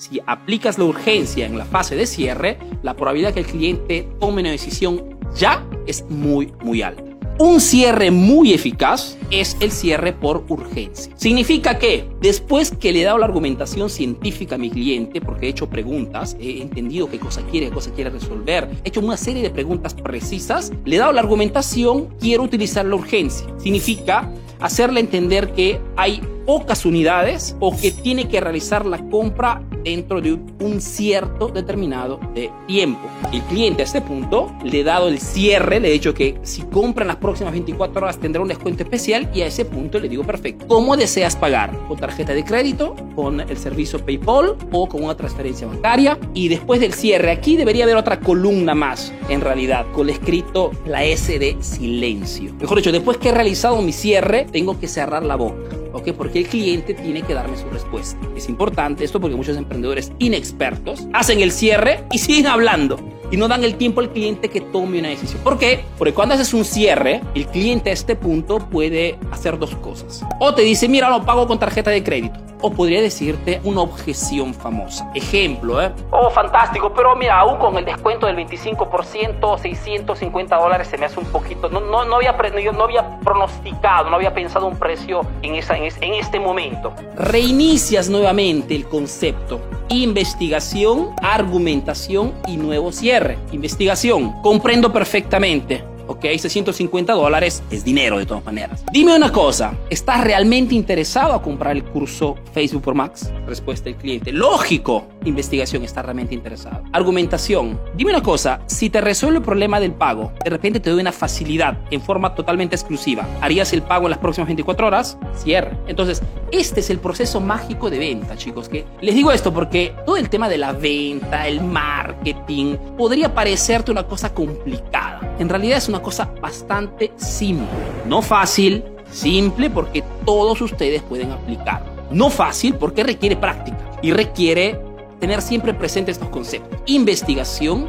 Si aplicas la urgencia en la fase de cierre, la probabilidad que el cliente tome una decisión ya es muy, muy alta. Un cierre muy eficaz es el cierre por urgencia. Significa que después que le he dado la argumentación científica a mi cliente, porque he hecho preguntas, he entendido qué cosa quiere, qué cosa quiere resolver, he hecho una serie de preguntas precisas, le he dado la argumentación, quiero utilizar la urgencia. Significa hacerle entender que hay pocas unidades o que tiene que realizar la compra dentro de un cierto determinado de tiempo. El cliente a este punto le he dado el cierre, le he dicho que si compra en las próximas 24 horas tendrá un descuento especial y a ese punto le digo perfecto. ¿Cómo deseas pagar? ¿Con tarjeta de crédito? ¿Con el servicio PayPal? ¿O con una transferencia bancaria? Y después del cierre, aquí debería haber otra columna más, en realidad, con el escrito la S de silencio. Mejor dicho, después que he realizado mi cierre, tengo que cerrar la boca. Porque el cliente tiene que darme su respuesta. Es importante esto porque muchos emprendedores inexpertos hacen el cierre y siguen hablando y no dan el tiempo al cliente que tome una decisión. ¿Por qué? Porque cuando haces un cierre, el cliente a este punto puede hacer dos cosas. O te dice, mira, lo pago con tarjeta de crédito o podría decirte una objeción famosa. Ejemplo, ¿eh? Oh, fantástico, pero mira, aún con el descuento del 25%, 650 dólares se me hace un poquito. No, no, no, había, no había pronosticado, no había pensado un precio en, esa, en, en este momento. Reinicias nuevamente el concepto. Investigación, argumentación y nuevo cierre. Investigación. Comprendo perfectamente ¿ok? 650 dólares es dinero de todas maneras. Dime una cosa, ¿estás realmente interesado a comprar el curso Facebook por Max? Respuesta del cliente, lógico. Investigación, está realmente interesado. Argumentación, dime una cosa, si te resuelve el problema del pago, de repente te doy una facilidad en forma totalmente exclusiva, ¿harías el pago en las próximas 24 horas? Cierre. Entonces, este es el proceso mágico de venta, chicos, que les digo esto porque todo el tema de la venta, el marketing, podría parecerte una cosa complicada. En realidad es una cosa bastante simple. No fácil, simple porque todos ustedes pueden aplicar. No fácil porque requiere práctica y requiere tener siempre presentes estos conceptos. Investigación,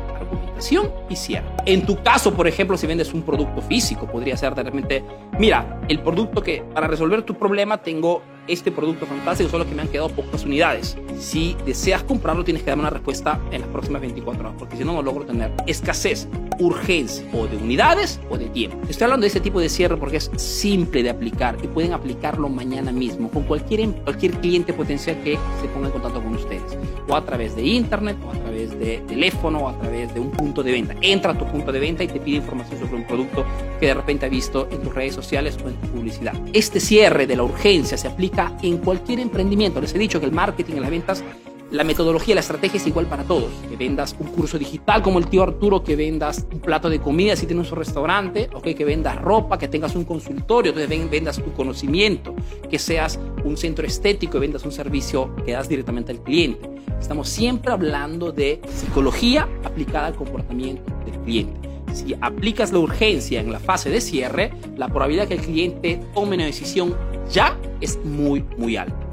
y cierre. En tu caso, por ejemplo, si vendes un producto físico, podría ser de repente, mira, el producto que para resolver tu problema tengo este producto fantástico, solo que me han quedado pocas unidades. Si deseas comprarlo, tienes que darme una respuesta en las próximas 24 horas, porque si no, no logro tener escasez, urgencia, o de unidades o de tiempo. Estoy hablando de este tipo de cierre porque es simple de aplicar y pueden aplicarlo mañana mismo con cualquier, cualquier cliente potencial que se ponga en contacto con ustedes, o a través de internet, o a través de teléfono, o a través de un punto de venta. Entra a tu punto de venta y te pide información sobre un producto que de repente ha visto en tus redes sociales o en tu publicidad. Este cierre de la urgencia se aplica en cualquier emprendimiento. Les he dicho que el marketing, las ventas, la metodología, la estrategia es igual para todos. Que vendas un curso digital como el tío Arturo, que vendas un plato de comida si tienes un restaurante, okay, que vendas ropa, que tengas un consultorio, entonces vendas tu conocimiento, que seas un centro estético y vendas un servicio que das directamente al cliente. Estamos siempre hablando de psicología aplicada al comportamiento del cliente. Si aplicas la urgencia en la fase de cierre, la probabilidad que el cliente tome una decisión ya es muy, muy alta.